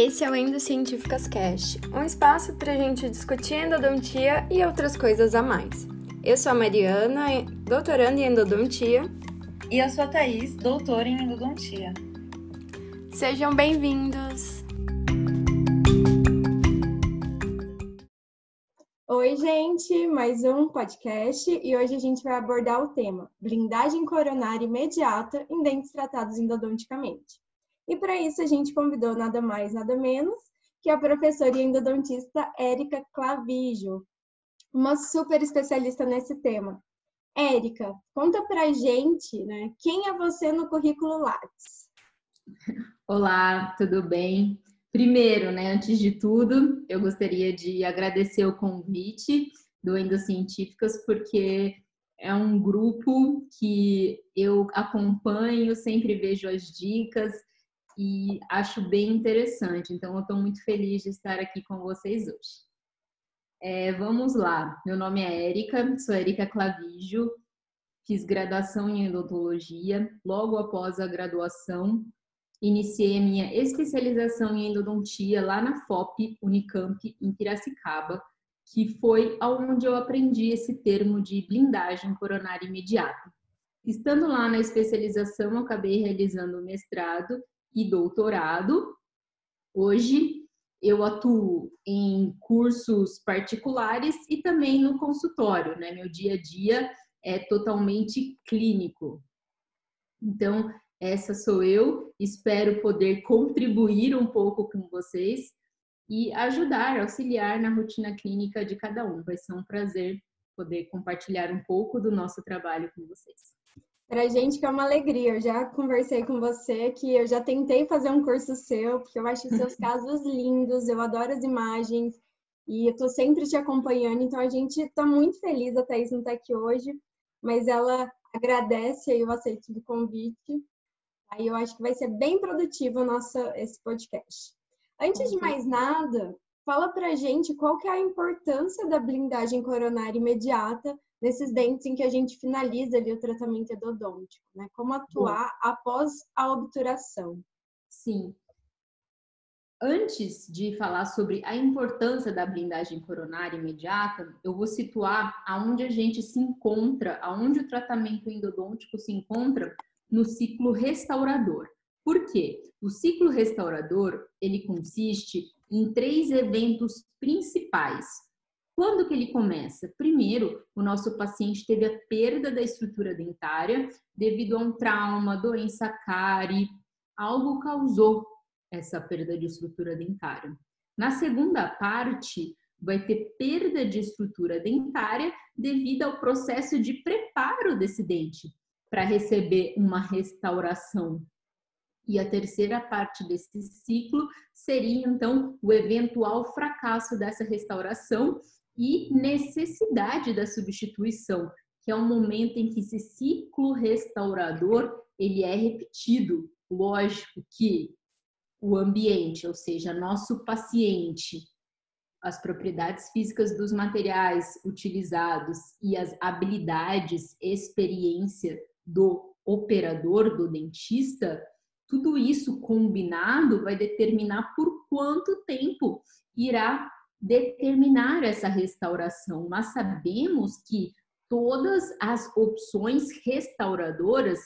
Esse é o Endocientíficas Cast, um espaço para a gente discutir endodontia e outras coisas a mais. Eu sou a Mariana, doutoranda em endodontia. E eu sou a Thaís, doutora em endodontia. Sejam bem-vindos! Oi, gente, mais um podcast e hoje a gente vai abordar o tema blindagem coronária imediata em dentes tratados endodonticamente. E para isso a gente convidou nada mais, nada menos que a professora e endodontista Érica Clavijo, uma super especialista nesse tema. Érica, conta pra gente, né, quem é você no currículo Lattes? Olá, tudo bem? Primeiro, né, antes de tudo, eu gostaria de agradecer o convite do Endocientíficas, porque é um grupo que eu acompanho, sempre vejo as dicas e acho bem interessante. Então, eu estou muito feliz de estar aqui com vocês hoje. É, vamos lá. Meu nome é Érica, sou Érica Clavijo, fiz graduação em odontologia. Logo após a graduação, iniciei a minha especialização em endodontia lá na FOP Unicamp, em Piracicaba, que foi aonde eu aprendi esse termo de blindagem coronária imediata. Estando lá na especialização, acabei realizando o mestrado e doutorado. Hoje eu atuo em cursos particulares e também no consultório, né? Meu dia a dia é totalmente clínico. Então, essa sou eu. Espero poder contribuir um pouco com vocês e ajudar, auxiliar na rotina clínica de cada um. Vai ser um prazer poder compartilhar um pouco do nosso trabalho com vocês. Pra gente que é uma alegria. Eu já conversei com você que eu já tentei fazer um curso seu, porque eu acho seus casos lindos, eu adoro as imagens e eu tô sempre te acompanhando, então a gente tá muito feliz a Thaís não tá aqui hoje, mas ela agradece aí o aceito do convite. Aí eu acho que vai ser bem produtivo nossa, esse podcast. Antes de mais nada, fala pra gente qual que é a importância da blindagem coronária imediata nesses dentes em que a gente finaliza ali o tratamento endodôntico, né? Como atuar Bom. após a obturação. Sim. Antes de falar sobre a importância da blindagem coronária imediata, eu vou situar aonde a gente se encontra, aonde o tratamento endodôntico se encontra no ciclo restaurador. Por quê? O ciclo restaurador, ele consiste em três eventos principais. Quando que ele começa? Primeiro, o nosso paciente teve a perda da estrutura dentária devido a um trauma, doença cárie, algo causou essa perda de estrutura dentária. Na segunda parte, vai ter perda de estrutura dentária devido ao processo de preparo desse dente para receber uma restauração. E a terceira parte desse ciclo seria então o eventual fracasso dessa restauração e necessidade da substituição, que é um momento em que esse ciclo restaurador ele é repetido. Lógico que o ambiente, ou seja, nosso paciente, as propriedades físicas dos materiais utilizados e as habilidades, experiência do operador, do dentista, tudo isso combinado vai determinar por quanto tempo irá determinar essa restauração. Nós sabemos que todas as opções restauradoras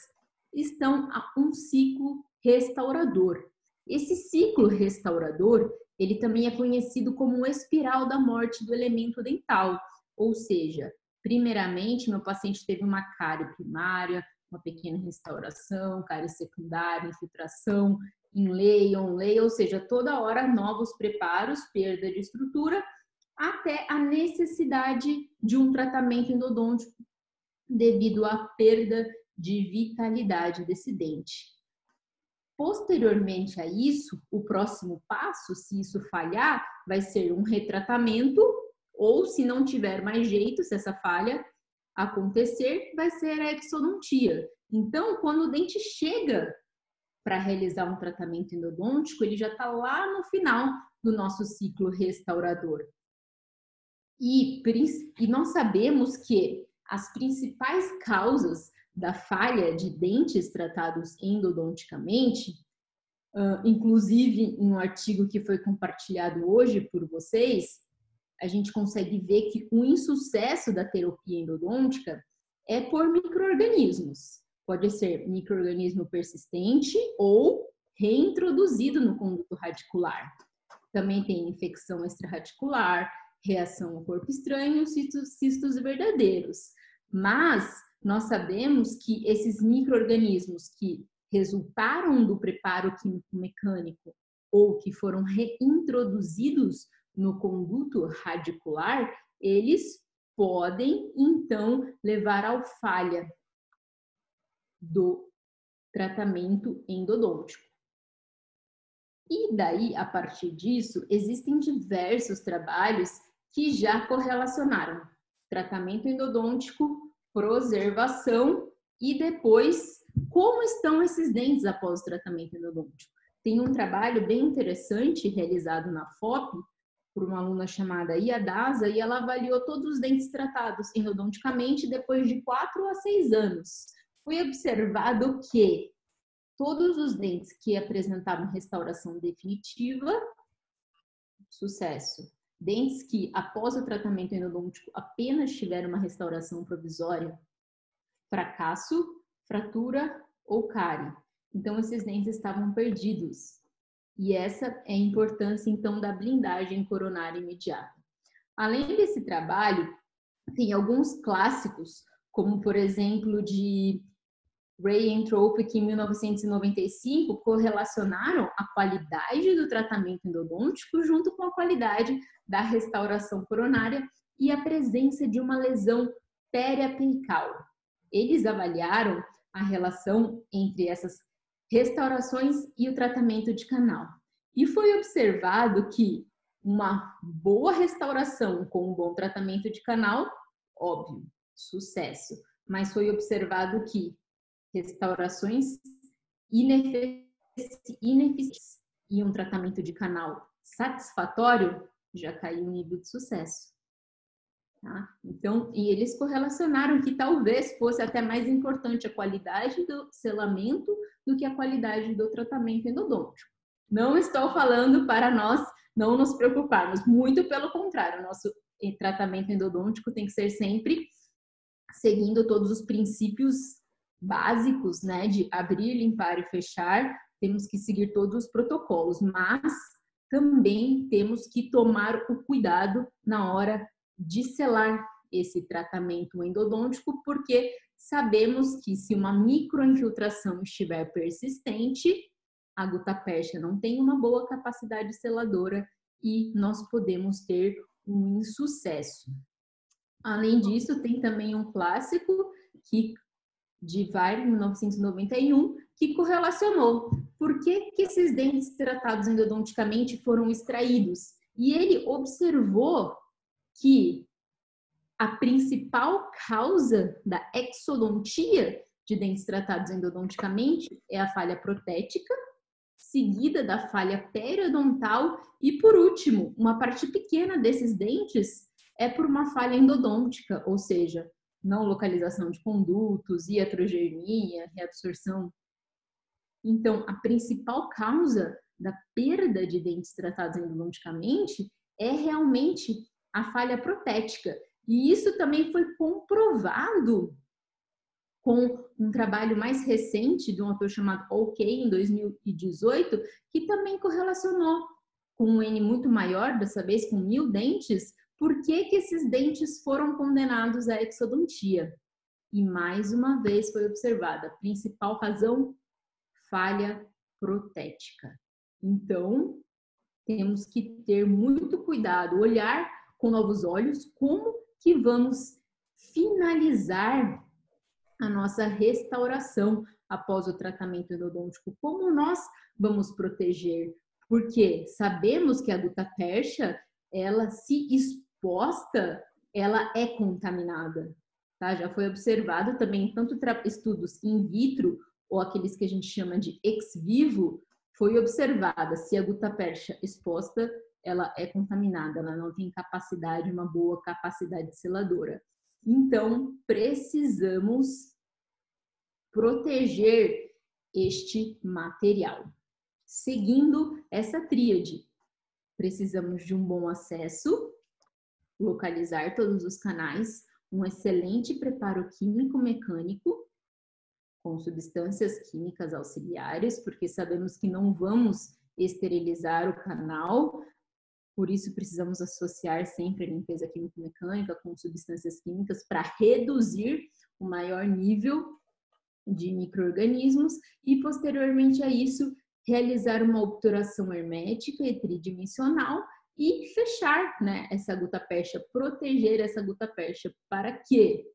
estão a um ciclo restaurador. Esse ciclo restaurador, ele também é conhecido como espiral da morte do elemento dental, ou seja, primeiramente meu paciente teve uma cárie primária, uma pequena restauração, cárie secundária, infiltração, em lei, on lei, ou seja, toda hora novos preparos, perda de estrutura, até a necessidade de um tratamento endodôntico devido à perda de vitalidade desse dente. Posteriormente a isso, o próximo passo, se isso falhar, vai ser um retratamento, ou se não tiver mais jeito, se essa falha acontecer, vai ser a exodontia. Então, quando o dente chega para realizar um tratamento endodôntico, ele já está lá no final do nosso ciclo restaurador. E, e nós sabemos que as principais causas da falha de dentes tratados endodonticamente inclusive em um artigo que foi compartilhado hoje por vocês, a gente consegue ver que o insucesso da terapia endodôntica é por microorganismos. Pode ser microorganismo persistente ou reintroduzido no conduto radicular. Também tem infecção extraradicular, reação ao corpo estranho, cistos, cistos verdadeiros. Mas nós sabemos que esses microorganismos que resultaram do preparo químico mecânico ou que foram reintroduzidos no conduto radicular, eles podem então levar à falha do tratamento endodôntico. E daí, a partir disso, existem diversos trabalhos que já correlacionaram tratamento endodôntico, preservação e depois como estão esses dentes após o tratamento endodôntico. Tem um trabalho bem interessante realizado na FOP por uma aluna chamada Iadasa e ela avaliou todos os dentes tratados endodonticamente depois de 4 a 6 anos. Foi observado que todos os dentes que apresentavam restauração definitiva, sucesso. Dentes que, após o tratamento endodôntico, apenas tiveram uma restauração provisória, fracasso, fratura ou cárie. Então, esses dentes estavam perdidos. E essa é a importância, então, da blindagem coronária imediata. Além desse trabalho, tem alguns clássicos, como, por exemplo, de Ray Entropic, em 1995, correlacionaram a qualidade do tratamento endodôntico junto com a qualidade da restauração coronária e a presença de uma lesão periapical. Eles avaliaram a relação entre essas restaurações e o tratamento de canal. E foi observado que uma boa restauração com um bom tratamento de canal, óbvio, sucesso. Mas foi observado que restaurações ineficientes e um tratamento de canal satisfatório, já caiu o nível de sucesso. Tá? Então, e eles correlacionaram que talvez fosse até mais importante a qualidade do selamento do que a qualidade do tratamento endodôntico. Não estou falando para nós não nos preocuparmos, muito pelo contrário, o nosso tratamento endodôntico tem que ser sempre seguindo todos os princípios básicos, né, de abrir, limpar e fechar, temos que seguir todos os protocolos, mas também temos que tomar o cuidado na hora de selar esse tratamento endodôntico, porque sabemos que se uma microinfiltração estiver persistente, a gutapérsia não tem uma boa capacidade seladora e nós podemos ter um insucesso. Além disso, tem também um clássico que de Weir, 1991, que correlacionou por que, que esses dentes tratados endodonticamente foram extraídos. E ele observou que a principal causa da exodontia de dentes tratados endodonticamente é a falha protética, seguida da falha periodontal e, por último, uma parte pequena desses dentes é por uma falha endodôntica, ou seja, não localização de condutos, iatrogermia, reabsorção. Então, a principal causa da perda de dentes tratados endodonticamente é realmente a falha protética. E isso também foi comprovado com um trabalho mais recente de um autor chamado OK, em 2018, que também correlacionou com um N muito maior, dessa vez com mil dentes, por que, que esses dentes foram condenados à exodontia. E mais uma vez foi observada a principal razão, falha protética. Então, temos que ter muito cuidado, olhar com novos olhos como que vamos finalizar a nossa restauração após o tratamento endodôntico, como nós vamos proteger, porque sabemos que a gutapérsia, ela se exposta, ela é contaminada. Tá? Já foi observado também tanto estudos in vitro ou aqueles que a gente chama de ex vivo, foi observada se a gutapérsia exposta, ela é contaminada, ela não tem capacidade, uma boa capacidade seladora. Então, precisamos proteger este material, seguindo essa tríade. Precisamos de um bom acesso, localizar todos os canais, um excelente preparo químico-mecânico, com substâncias químicas auxiliares, porque sabemos que não vamos esterilizar o canal, por isso precisamos associar sempre a limpeza químico-mecânica com substâncias químicas para reduzir o maior nível de microorganismos e posteriormente a isso realizar uma obturação hermética e tridimensional e fechar né, essa gota percha, proteger essa gota percha para que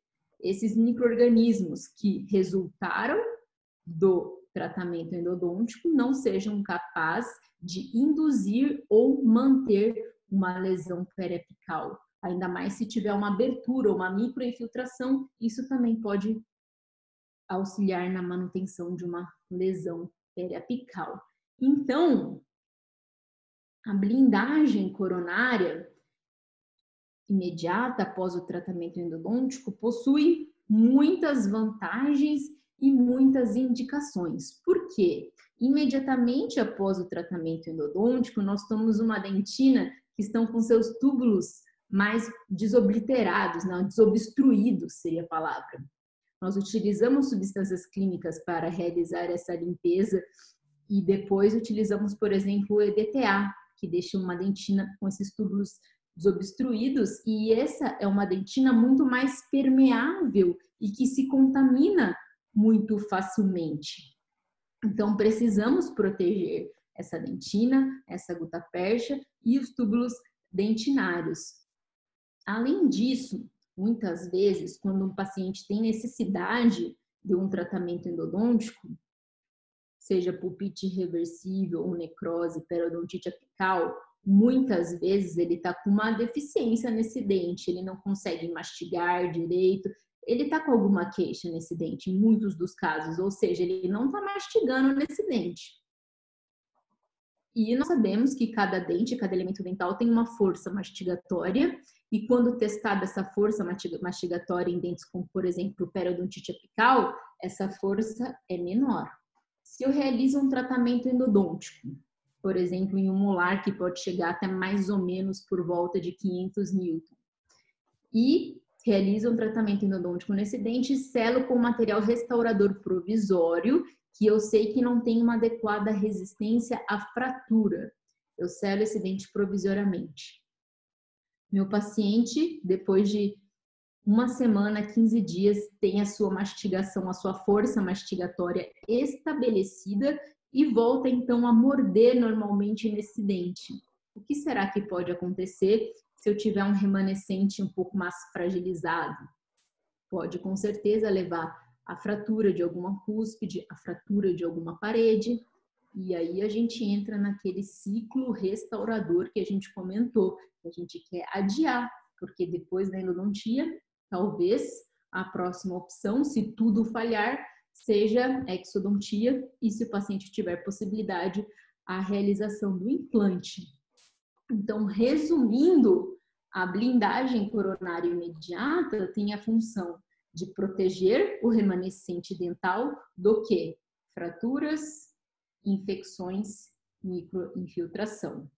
esses microorganismos que resultaram do tratamento endodôntico não sejam capazes de induzir ou manter uma lesão periapical. Ainda mais se tiver uma abertura, uma microinfiltração, isso também pode auxiliar na manutenção de uma lesão periapical. Então, a blindagem coronária imediata após o tratamento endodôntico possui muitas vantagens e muitas indicações. Por quê? Imediatamente após o tratamento endodôntico, nós tomamos uma dentina que estão com seus túbulos mais desobliterados, não, desobstruídos seria a palavra. Nós utilizamos substâncias clínicas para realizar essa limpeza e depois utilizamos, por exemplo, o EDTA, que deixa uma dentina com esses túbulos desobstruídos, e essa é uma dentina muito mais permeável e que se contamina muito facilmente. Então, precisamos proteger essa dentina, essa gota percha e os túbulos dentinários. Além disso, muitas vezes, quando um paciente tem necessidade de um tratamento endodôntico, seja pulpite reversível ou necrose, periodontite apical, muitas vezes ele está com uma deficiência nesse dente, ele não consegue mastigar direito, ele está com alguma queixa nesse dente, em muitos dos casos, ou seja, ele não está mastigando nesse dente. E nós sabemos que cada dente, cada elemento dental tem uma força mastigatória, e quando testada essa força mastigatória em dentes como, por exemplo, periodontite apical, essa força é menor. Se eu realizo um tratamento endodôntico, por exemplo, em um molar que pode chegar até mais ou menos por volta de 500 newton, e realiza um tratamento endodôntico nesse dente, selo com material restaurador provisório, que eu sei que não tem uma adequada resistência à fratura. Eu selo esse dente provisoriamente. Meu paciente, depois de uma semana, 15 dias, tem a sua mastigação, a sua força mastigatória estabelecida e volta então a morder normalmente nesse dente. O que será que pode acontecer se eu tiver um remanescente um pouco mais fragilizado. Pode com certeza levar à fratura de alguma cúspide, à fratura de alguma parede, e aí a gente entra naquele ciclo restaurador que a gente comentou, que a gente quer adiar, porque depois da endodontia, talvez a próxima opção, se tudo falhar, seja exodontia e se o paciente tiver possibilidade, a realização do implante. Então, resumindo, a blindagem coronária imediata tem a função de proteger o remanescente dental do que? Fraturas, infecções, microinfiltração.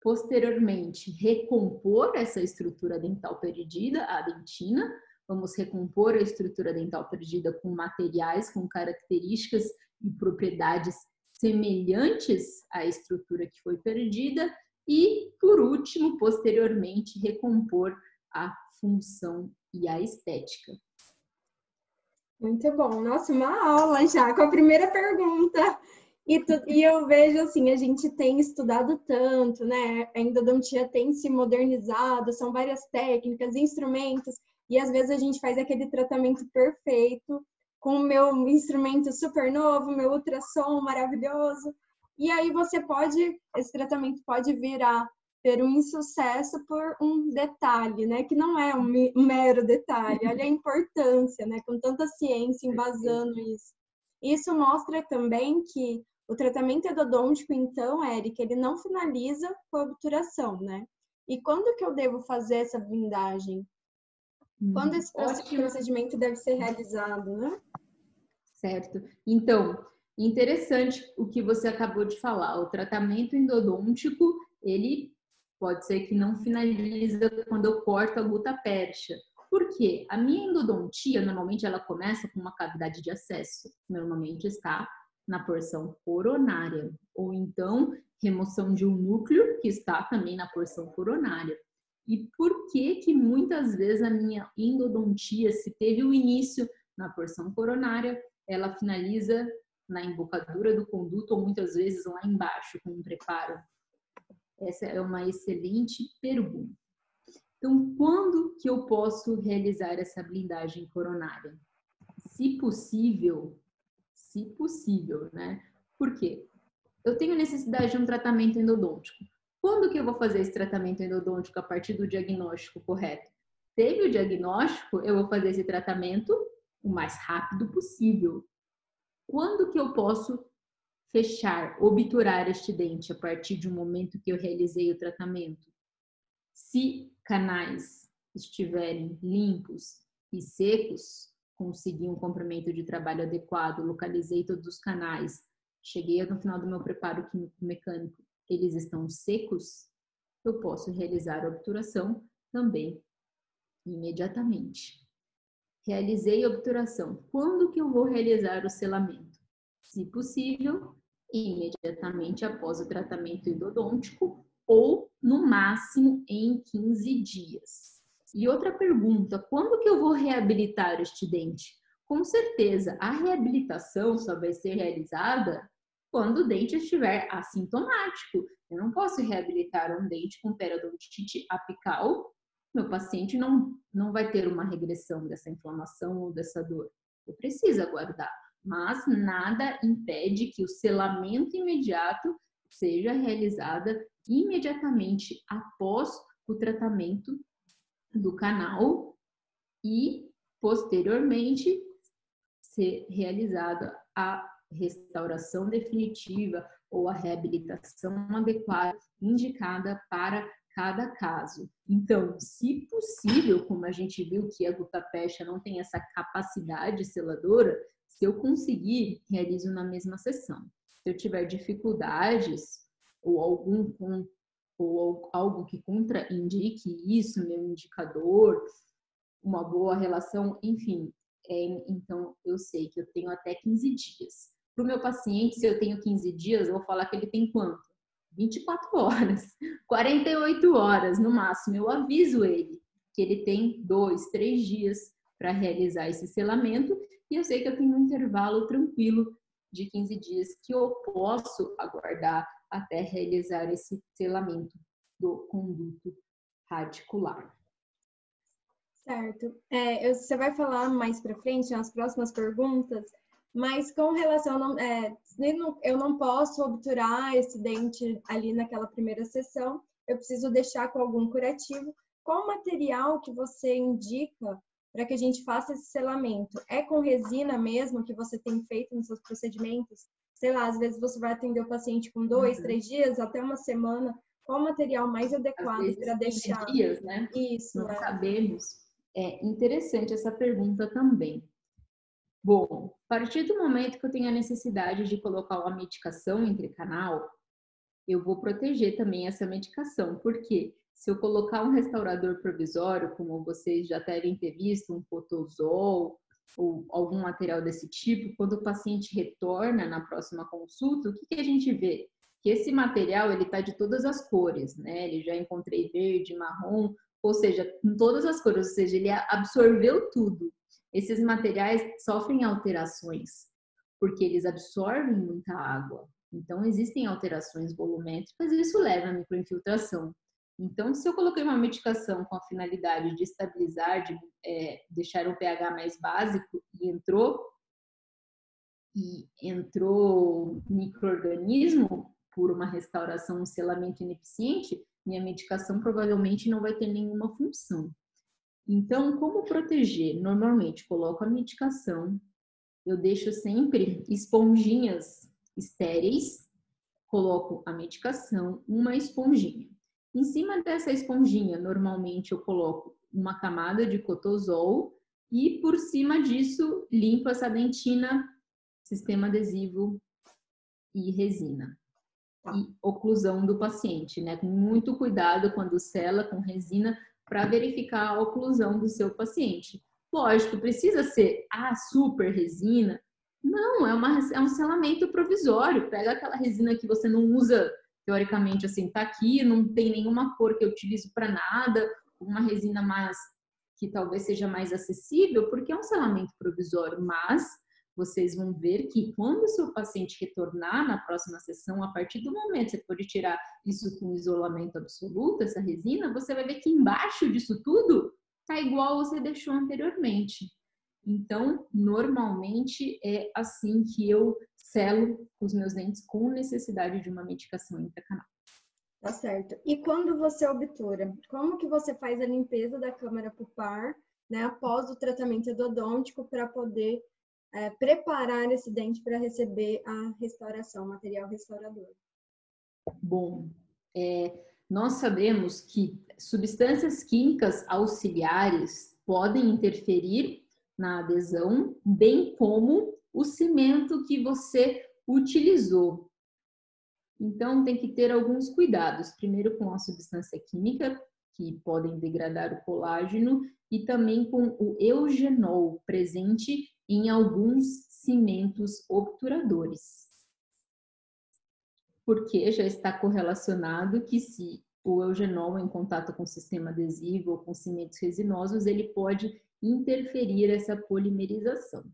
Posteriormente, recompor essa estrutura dental perdida, a dentina. Vamos recompor a estrutura dental perdida com materiais com características e propriedades semelhantes à estrutura que foi perdida e, por último, posteriormente, recompor a função e a estética. Muito bom. Nossa, uma aula já com a primeira pergunta. E, tu, e eu vejo assim, a gente tem estudado tanto, né? A endodontia tem se modernizado, são várias técnicas, instrumentos, e às vezes a gente faz aquele tratamento perfeito com o meu instrumento super novo, meu ultrassom maravilhoso, e aí você pode, esse tratamento pode virar ter um insucesso por um detalhe, né? Que não é um mero detalhe. Olha a importância, né? Com tanta ciência embasando isso. Isso mostra também que o tratamento endodôntico, então, Eric, ele não finaliza com a obturação, né? E quando que eu devo fazer essa blindagem? Quando esse Ótimo. procedimento deve ser realizado, né? Certo. Então, Interessante o que você acabou de falar. O tratamento endodôntico, ele pode ser que não finaliza quando eu corto a gluta percha. Por quê? A minha endodontia, normalmente, ela começa com uma cavidade de acesso. Normalmente está na porção coronária. Ou então, remoção de um núcleo, que está também na porção coronária. E por que que muitas vezes a minha endodontia, se teve o início na porção coronária, ela finaliza na embocadura do conduto ou muitas vezes lá embaixo com um preparo? Essa é uma excelente pergunta. Então, quando que eu posso realizar essa blindagem coronária? Se possível, se possível, né? Por quê? Eu tenho necessidade de um tratamento endodôntico. Quando que eu vou fazer esse tratamento endodôntico a partir do diagnóstico correto? Teve o diagnóstico, eu vou fazer esse tratamento o mais rápido possível. Quando que eu posso fechar, obturar este dente a partir de um momento que eu realizei o tratamento? Se canais estiverem limpos e secos, consegui um comprimento de trabalho adequado, localizei todos os canais, cheguei no final do meu preparo químico mecânico, eles estão secos, eu posso realizar a obturação também imediatamente. Realizei a obturação. Quando que eu vou realizar o selamento? Se possível, imediatamente após o tratamento endodôntico ou no máximo em 15 dias. E outra pergunta, quando que eu vou reabilitar este dente? Com certeza, a reabilitação só vai ser realizada quando o dente estiver assintomático. Eu não posso reabilitar um dente com periodontite apical. Meu paciente não, não vai ter uma regressão dessa inflamação ou dessa dor. Eu preciso aguardar. Mas nada impede que o selamento imediato seja realizada imediatamente após o tratamento do canal e posteriormente ser realizada a restauração definitiva ou a reabilitação adequada indicada para cada caso. Então, se possível, como a gente viu que a gutapecha não tem essa capacidade seladora, se eu conseguir, realizo na mesma sessão. Se eu tiver dificuldades ou algum ou algo que contraindique isso, meu indicador, uma boa relação, enfim, é, então eu sei que eu tenho até 15 dias. Para o meu paciente, se eu tenho 15 dias, eu vou falar que ele tem quanto? 24 horas, 48 horas no máximo. Eu aviso ele que ele tem dois, três dias para realizar esse selamento e eu sei que eu tenho um intervalo tranquilo de 15 dias que eu posso aguardar até realizar esse selamento do conduto radicular. Certo. É, você vai falar mais para frente, nas próximas perguntas, mas com relação, é, eu não posso obturar esse dente ali naquela primeira sessão, eu preciso deixar com algum curativo. Qual material que você indica para que a gente faça esse selamento? É com resina mesmo que você tem feito nos seus procedimentos? Sei lá, às vezes você vai atender o paciente com dois, uhum. três dias, até uma semana. Qual o material mais adequado para deixar? dias, né? Isso. Não é. sabemos. É interessante essa pergunta também. Bom, a partir do momento que eu tenho a necessidade de colocar uma medicação entre canal, eu vou proteger também essa medicação, porque se eu colocar um restaurador provisório, como vocês já devem ter visto, um fotozol ou algum material desse tipo, quando o paciente retorna na próxima consulta, o que, que a gente vê? Que esse material ele está de todas as cores, né? Ele já encontrei verde, marrom, ou seja, com todas as cores, ou seja, ele absorveu tudo. Esses materiais sofrem alterações porque eles absorvem muita água. Então, existem alterações volumétricas e isso leva à microinfiltração. Então, se eu coloquei uma medicação com a finalidade de estabilizar, de é, deixar o pH mais básico e entrou e entrou microorganismo por uma restauração, um selamento ineficiente, minha medicação provavelmente não vai ter nenhuma função. Então, como proteger? Normalmente, coloco a medicação, eu deixo sempre esponjinhas estéreis, coloco a medicação, uma esponjinha. Em cima dessa esponjinha, normalmente eu coloco uma camada de cotozol e por cima disso limpo essa dentina, sistema adesivo e resina. Tá. E oclusão do paciente, né? Com muito cuidado quando sela com resina para verificar a oclusão do seu paciente. Lógico, precisa ser a super resina? Não, é, uma, é um selamento provisório. Pega aquela resina que você não usa, teoricamente, assim, tá aqui, não tem nenhuma cor que eu utilizo para nada, uma resina mais que talvez seja mais acessível, porque é um selamento provisório, mas vocês vão ver que quando o seu paciente retornar na próxima sessão, a partir do momento que você pode tirar isso com isolamento absoluto, essa resina, você vai ver que embaixo disso tudo tá igual você deixou anteriormente. Então, normalmente é assim que eu selo os meus dentes com necessidade de uma medicação intracanal. Tá certo. E quando você obtura, como que você faz a limpeza da câmara pulpar, né, após o tratamento endodôntico para poder é, preparar esse dente para receber a restauração, o material restaurador? Bom, é, nós sabemos que substâncias químicas auxiliares podem interferir na adesão, bem como o cimento que você utilizou. Então, tem que ter alguns cuidados. Primeiro, com a substância química, que podem degradar o colágeno, e também com o eugenol, presente em alguns cimentos obturadores. Porque já está correlacionado que se o eugenol em contato com o sistema adesivo ou com cimentos resinosos, ele pode interferir essa polimerização.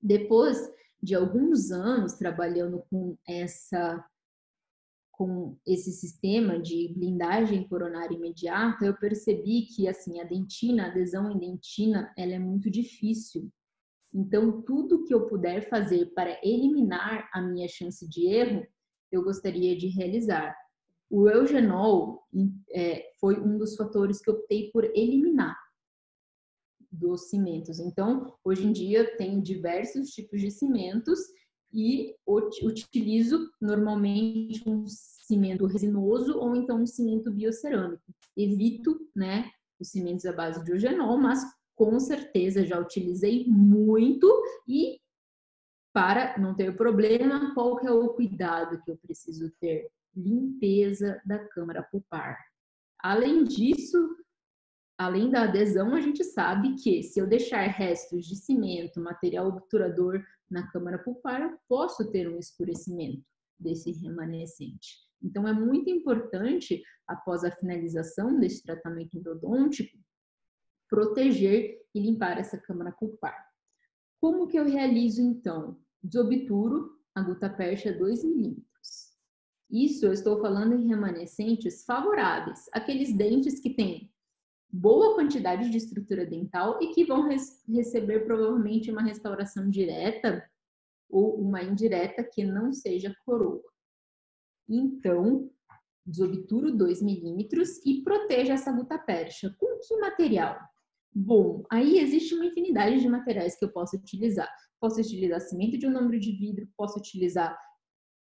Depois de alguns anos trabalhando com essa com esse sistema de blindagem coronária imediata, eu percebi que assim a dentina, a adesão em dentina, ela é muito difícil. Então, tudo que eu puder fazer para eliminar a minha chance de erro, eu gostaria de realizar. O eugenol é, foi um dos fatores que optei por eliminar dos cimentos. Então, hoje em dia, tenho diversos tipos de cimentos e utilizo normalmente um cimento resinoso ou então um cimento biocerâmico. Evito, né, os cimentos à base de eugenol, mas com certeza já utilizei muito e para não ter problema, qual é o cuidado que eu preciso ter? Limpeza da câmara pulpar. Além disso, além da adesão, a gente sabe que se eu deixar restos de cimento, material obturador na câmara pulpar, eu posso ter um escurecimento desse remanescente. Então, é muito importante, após a finalização desse tratamento endodôntico, proteger e limpar essa câmara pulpar. Como que eu realizo, então? Desobturo a gutapercha 2 milímetros. Isso eu estou falando em remanescentes favoráveis, aqueles dentes que têm boa quantidade de estrutura dental e que vão receber provavelmente uma restauração direta ou uma indireta que não seja coroa. Então, desobturo 2 milímetros e proteja essa gutapercha. Com que material? Bom, aí existe uma infinidade de materiais que eu posso utilizar. Posso utilizar cimento de um número de vidro, posso utilizar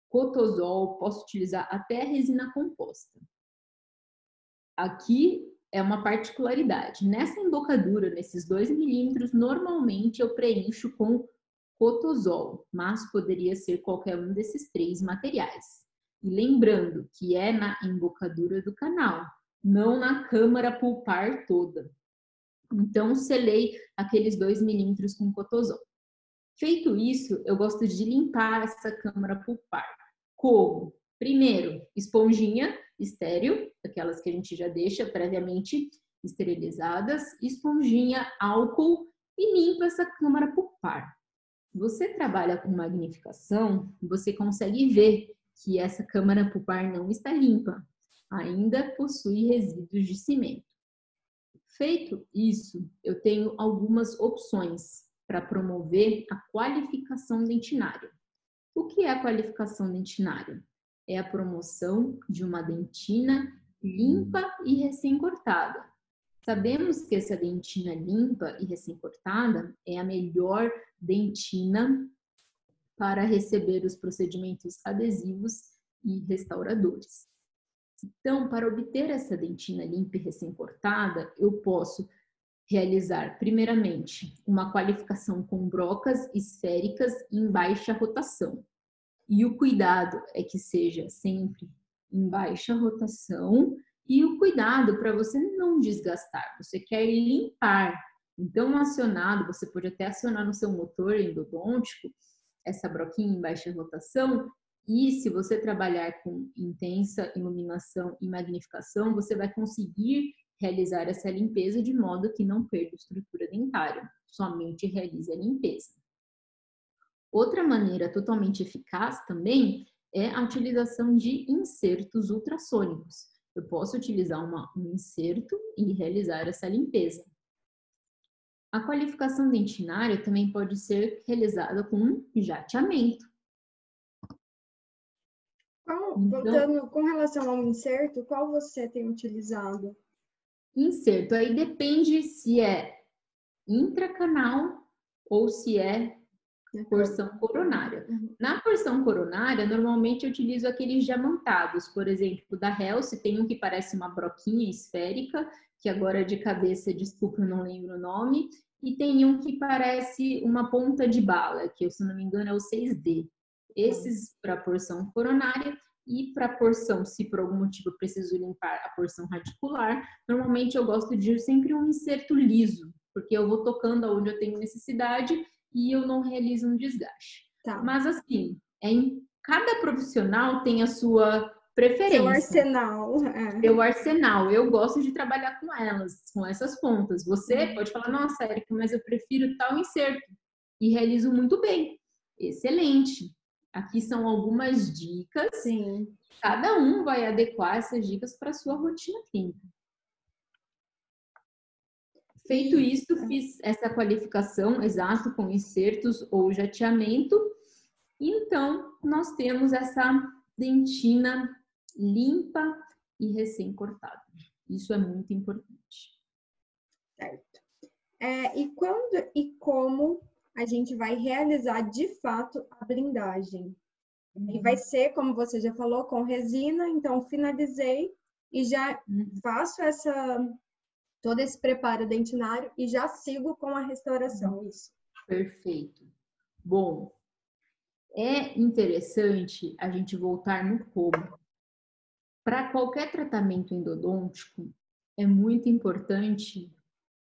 cotosol, posso utilizar até resina composta. Aqui é uma particularidade. Nessa embocadura, nesses 2 milímetros, normalmente eu preencho com cotosol, mas poderia ser qualquer um desses três materiais. E lembrando que é na embocadura do canal, não na câmara pulpar toda. Então, selei aqueles 2 milímetros com cotosol. Feito isso, eu gosto de limpar essa câmara pulpar. Como? Primeiro, esponjinha estéreo, aquelas que a gente já deixa previamente esterilizadas, esponjinha, álcool e limpa essa câmara pulpar. Você trabalha com magnificação, você consegue ver que essa câmara pulpar não está limpa, ainda possui resíduos de cimento. Feito isso, eu tenho algumas opções para promover a qualificação dentinária. O que é a qualificação dentinária? É a promoção de uma dentina limpa e recém-cortada. Sabemos que essa dentina limpa e recém-cortada é a melhor dentina para receber os procedimentos adesivos e restauradores. Então, para obter essa dentina limpa e recém-cortada, eu posso realizar, primeiramente, uma qualificação com brocas esféricas em baixa rotação. E o cuidado é que seja sempre em baixa rotação e o cuidado para você não desgastar. Você quer limpar. Então, acionado, você pode até acionar no seu motor endodôntico essa broquinha em baixa rotação. E se você trabalhar com intensa iluminação e magnificação, você vai conseguir realizar essa limpeza de modo que não perda estrutura dentária, somente realize a limpeza. Outra maneira totalmente eficaz também é a utilização de insertos ultrassônicos. Eu posso utilizar uma, um inserto e realizar essa limpeza. A qualificação dentinária também pode ser realizada com jateamento. Qual, então, voltando com relação ao inserto, qual você tem utilizado? Inserto, aí depende se é intracanal ou se é porção coronária. Uhum. Na porção coronária, normalmente eu utilizo aqueles diamantados, por exemplo, da Helce, tem um que parece uma broquinha esférica, que agora de cabeça, desculpa, eu não lembro o nome, e tem um que parece uma ponta de bala, que se não me engano é o 6D. Esses para a porção coronária e para a porção, se por algum motivo eu preciso limpar a porção radicular, normalmente eu gosto de sempre um inserto liso, porque eu vou tocando aonde eu tenho necessidade e eu não realizo um desgaste. Tá. Mas assim, é em, cada profissional tem a sua preferência. Seu arsenal. É. Seu arsenal. Eu gosto de trabalhar com elas, com essas pontas. Você uhum. pode falar, nossa, Erika, mas eu prefiro tal inserto. E realizo muito bem. Excelente. Aqui são algumas dicas. Sim. Cada um vai adequar essas dicas para a sua rotina clínica. Feito isso, fiz essa qualificação exato com insertos ou jateamento. Então, nós temos essa dentina limpa e recém-cortada. Isso é muito importante. Certo. É, e quando e como a gente vai realizar de fato a blindagem? Uhum. E vai ser, como você já falou, com resina, então finalizei e já uhum. faço essa todo esse preparo dentinário e já sigo com a restauração. Isso. Perfeito. Bom, é interessante a gente voltar no como. Para qualquer tratamento endodôntico, é muito importante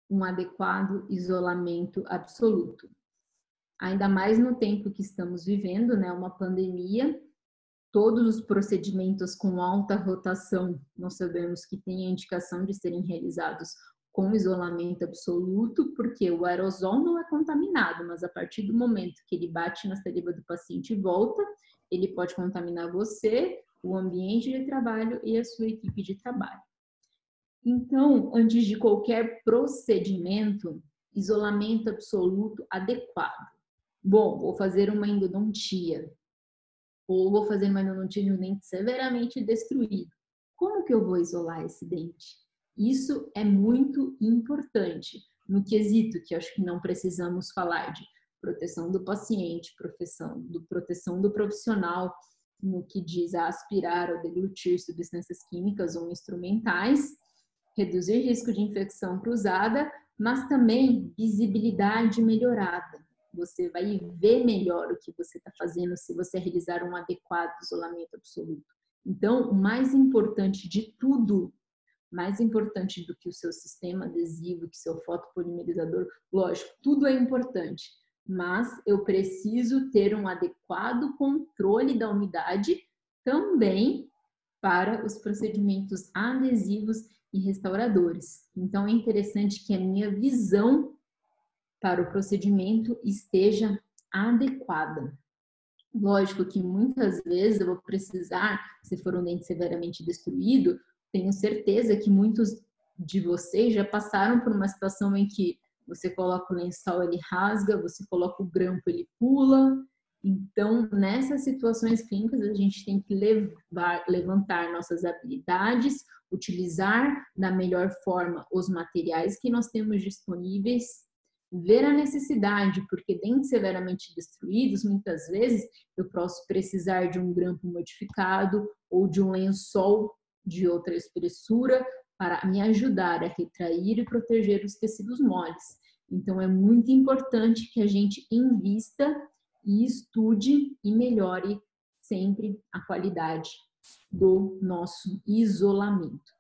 um adequado isolamento absoluto. Ainda mais no tempo que estamos vivendo, né, uma pandemia, todos os procedimentos com alta rotação, nós sabemos que tem a indicação de serem realizados com isolamento absoluto, porque o aerosol não é contaminado, mas a partir do momento que ele bate na saliva do paciente e volta, ele pode contaminar você, o ambiente de trabalho e a sua equipe de trabalho. Então, antes de qualquer procedimento, isolamento absoluto adequado. Bom, vou fazer uma endodontia ou vou fazer uma endodontia de um dente severamente destruído. Como que eu vou isolar esse dente? Isso é muito importante no quesito que acho que não precisamos falar de proteção do paciente, proteção do, proteção do profissional, no que diz a aspirar ou deglutir substâncias químicas ou instrumentais, reduzir risco de infecção cruzada, mas também visibilidade melhorada você vai ver melhor o que você está fazendo se você realizar um adequado isolamento absoluto. Então, o mais importante de tudo, mais importante do que o seu sistema adesivo, que seu fotopolimerizador, lógico, tudo é importante, mas eu preciso ter um adequado controle da umidade também para os procedimentos adesivos e restauradores. Então é interessante que a minha visão para o procedimento esteja adequada. Lógico que muitas vezes eu vou precisar, se for um dente severamente destruído, tenho certeza que muitos de vocês já passaram por uma situação em que você coloca o lençol, ele rasga, você coloca o grampo, ele pula. Então, nessas situações clínicas, a gente tem que levar, levantar nossas habilidades, utilizar da melhor forma os materiais que nós temos disponíveis ver a necessidade, porque dentes severamente destruídos, muitas vezes eu posso precisar de um grampo modificado ou de um lençol de outra espessura para me ajudar a retrair e proteger os tecidos moles. Então é muito importante que a gente invista e estude e melhore sempre a qualidade do nosso isolamento.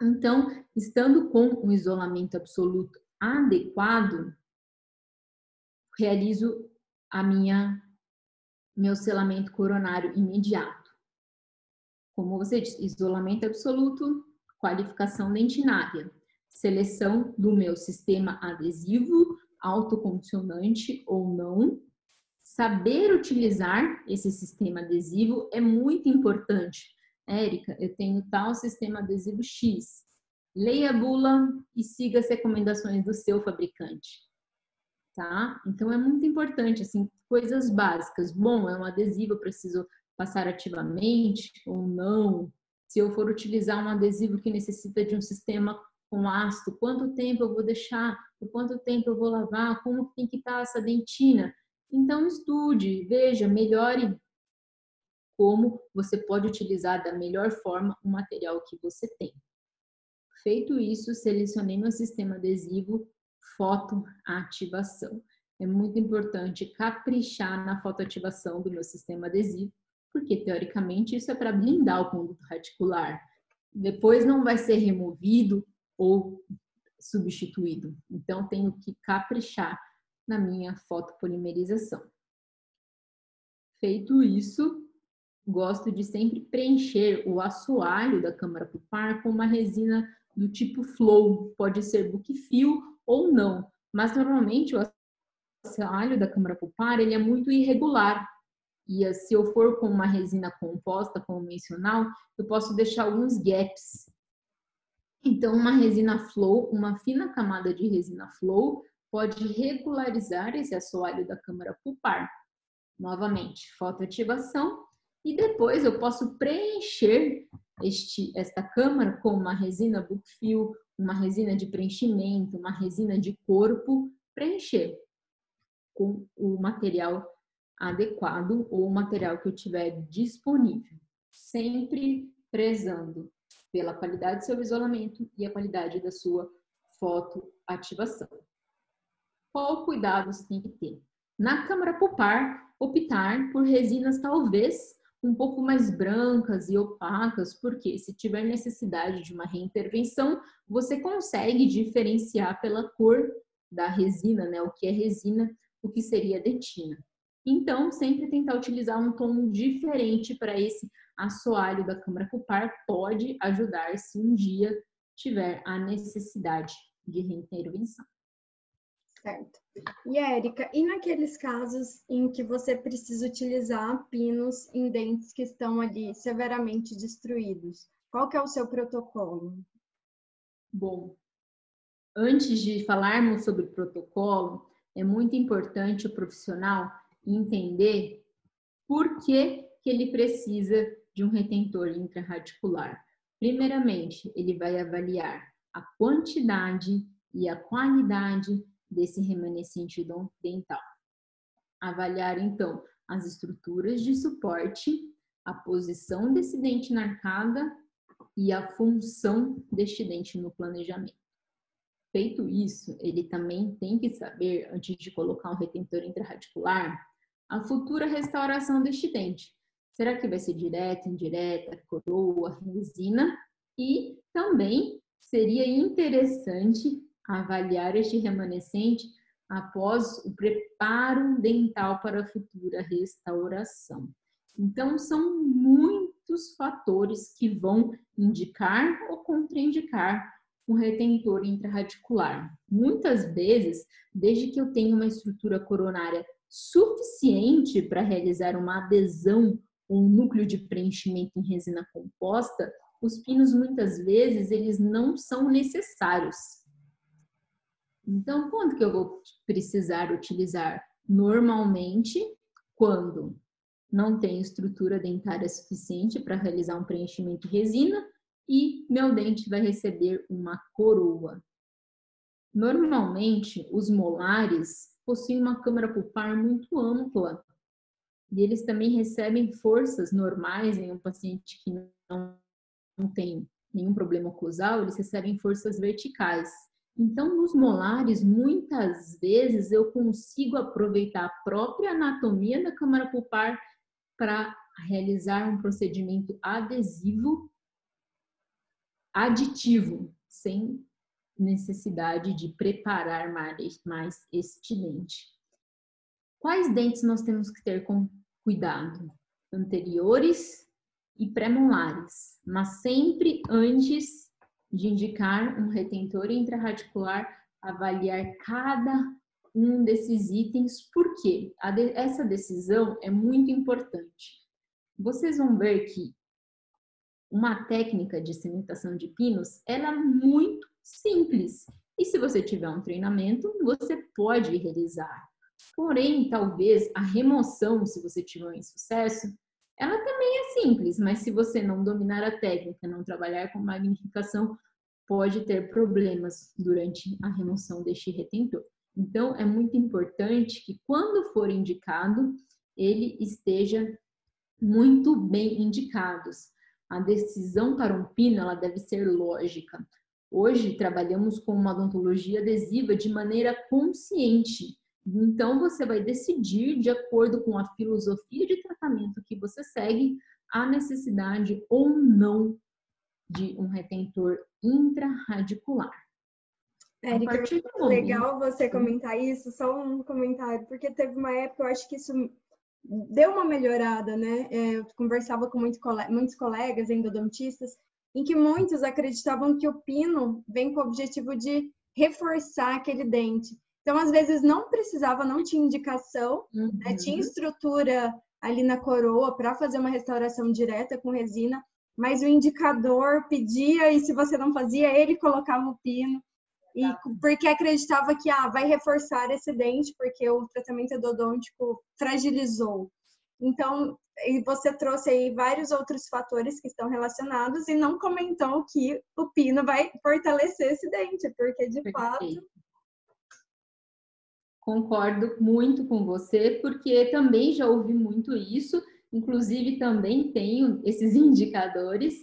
Então, estando com um isolamento absoluto adequado, realizo a minha meu selamento coronário imediato. Como você disse, isolamento absoluto, qualificação dentinária, seleção do meu sistema adesivo, autocondicionante ou não. Saber utilizar esse sistema adesivo é muito importante. Érica, eu tenho tal sistema adesivo X. Leia a bula e siga as recomendações do seu fabricante. Tá? Então é muito importante, assim, coisas básicas. Bom, é um adesivo, eu preciso passar ativamente ou não? Se eu for utilizar um adesivo que necessita de um sistema com ácido, quanto tempo eu vou deixar? Por quanto tempo eu vou lavar? Como tem que estar essa dentina? Então estude, veja, melhore como você pode utilizar da melhor forma o material que você tem. Feito isso, selecionei meu sistema adesivo fotoativação. É muito importante caprichar na fotoativação do meu sistema adesivo, porque teoricamente isso é para blindar o conduto reticular. Depois não vai ser removido ou substituído. Então tenho que caprichar na minha fotopolimerização. Feito isso, gosto de sempre preencher o assoalho da câmara pulpar com uma resina do tipo flow, pode ser book fio ou não, mas normalmente o assoalho da câmara pulpar ele é muito irregular, e eh, se eu for com uma resina composta convencional, eu posso deixar alguns gaps. Então, uma resina flow, uma fina camada de resina flow, pode regularizar esse assoalho da câmara pulpar. Novamente, fotoativação. E depois eu posso preencher este, esta câmara com uma resina bookfill, uma resina de preenchimento, uma resina de corpo, preencher com o material adequado ou o material que eu tiver disponível, sempre prezando pela qualidade do seu isolamento e a qualidade da sua fotoativação. Qual cuidado você tem que ter? Na câmara pulpar, optar por resinas talvez um pouco mais brancas e opacas, porque se tiver necessidade de uma reintervenção, você consegue diferenciar pela cor da resina, né? O que é resina, o que seria dentina. Então, sempre tentar utilizar um tom diferente para esse assoalho da câmara pulpar pode ajudar se um dia tiver a necessidade de reintervenção. Certo. E Érica, e naqueles casos em que você precisa utilizar pinos em dentes que estão ali severamente destruídos, qual que é o seu protocolo? Bom, antes de falarmos sobre protocolo, é muito importante o profissional entender por que, que ele precisa de um retentor intraradicular. Primeiramente, ele vai avaliar a quantidade e a qualidade desse remanescente dental. Avaliar, então, as estruturas de suporte, a posição desse dente na arcada e a função deste dente no planejamento. Feito isso, ele também tem que saber, antes de colocar um retentor intraradicular, a futura restauração deste dente. Será que vai ser direta, indireta, coroa, resina? E também seria interessante avaliar este remanescente após o preparo dental para a futura restauração. Então, são muitos fatores que vão indicar ou contraindicar um retentor intraradicular. Muitas vezes, desde que eu tenha uma estrutura coronária suficiente para realizar uma adesão ou um núcleo de preenchimento em resina composta, os pinos muitas vezes eles não são necessários. Então, quando que eu vou precisar utilizar? Normalmente, quando não tenho estrutura dentária suficiente para realizar um preenchimento de resina e meu dente vai receber uma coroa. Normalmente, os molares possuem uma câmara pulpar muito ampla e eles também recebem forças normais em um paciente que não, tem nenhum problema oclusal, eles recebem forças verticais. Então, nos molares, muitas vezes eu consigo aproveitar a própria anatomia da câmara pulpar para realizar um procedimento adesivo aditivo, sem necessidade de preparar mais este dente. Quais dentes nós temos que ter com cuidado? Anteriores e pré-molares, mas sempre antes de indicar um retentor intraradicular, avaliar cada um desses itens, porque essa decisão é muito importante. Vocês vão ver que uma técnica de cimentação de pinos, ela é muito simples. E se você tiver um treinamento, você pode realizar. Porém, talvez a remoção, se você tiver um insucesso, ela também é simples, mas se você não dominar a técnica, não trabalhar com magnificação, pode ter problemas durante a remoção deste retentor. Então, é muito importante que quando for indicado, ele esteja muito bem indicado. A decisão para um pino, ela deve ser lógica. Hoje, trabalhamos com uma odontologia adesiva de maneira consciente. Então, você vai decidir, de acordo com a filosofia de tratamento que você segue, a necessidade ou não de um retentor intraradicular. Érica, legal você comentar isso, só um comentário, porque teve uma época, eu acho que isso deu uma melhorada, né? É, eu conversava com muitos colegas endodontistas, em que muitos acreditavam que o pino vem com o objetivo de reforçar aquele dente. Então, às vezes, não precisava, não tinha indicação, uhum. né? tinha estrutura ali na coroa para fazer uma restauração direta com resina, mas o indicador pedia e se você não fazia, ele colocava o pino. E porque acreditava que ah, vai reforçar esse dente, porque o tratamento endodôntico fragilizou. Então, e você trouxe aí vários outros fatores que estão relacionados e não comentou que o pino vai fortalecer esse dente, porque de Perfeito. fato. Concordo muito com você, porque também já ouvi muito isso, inclusive também tenho esses indicadores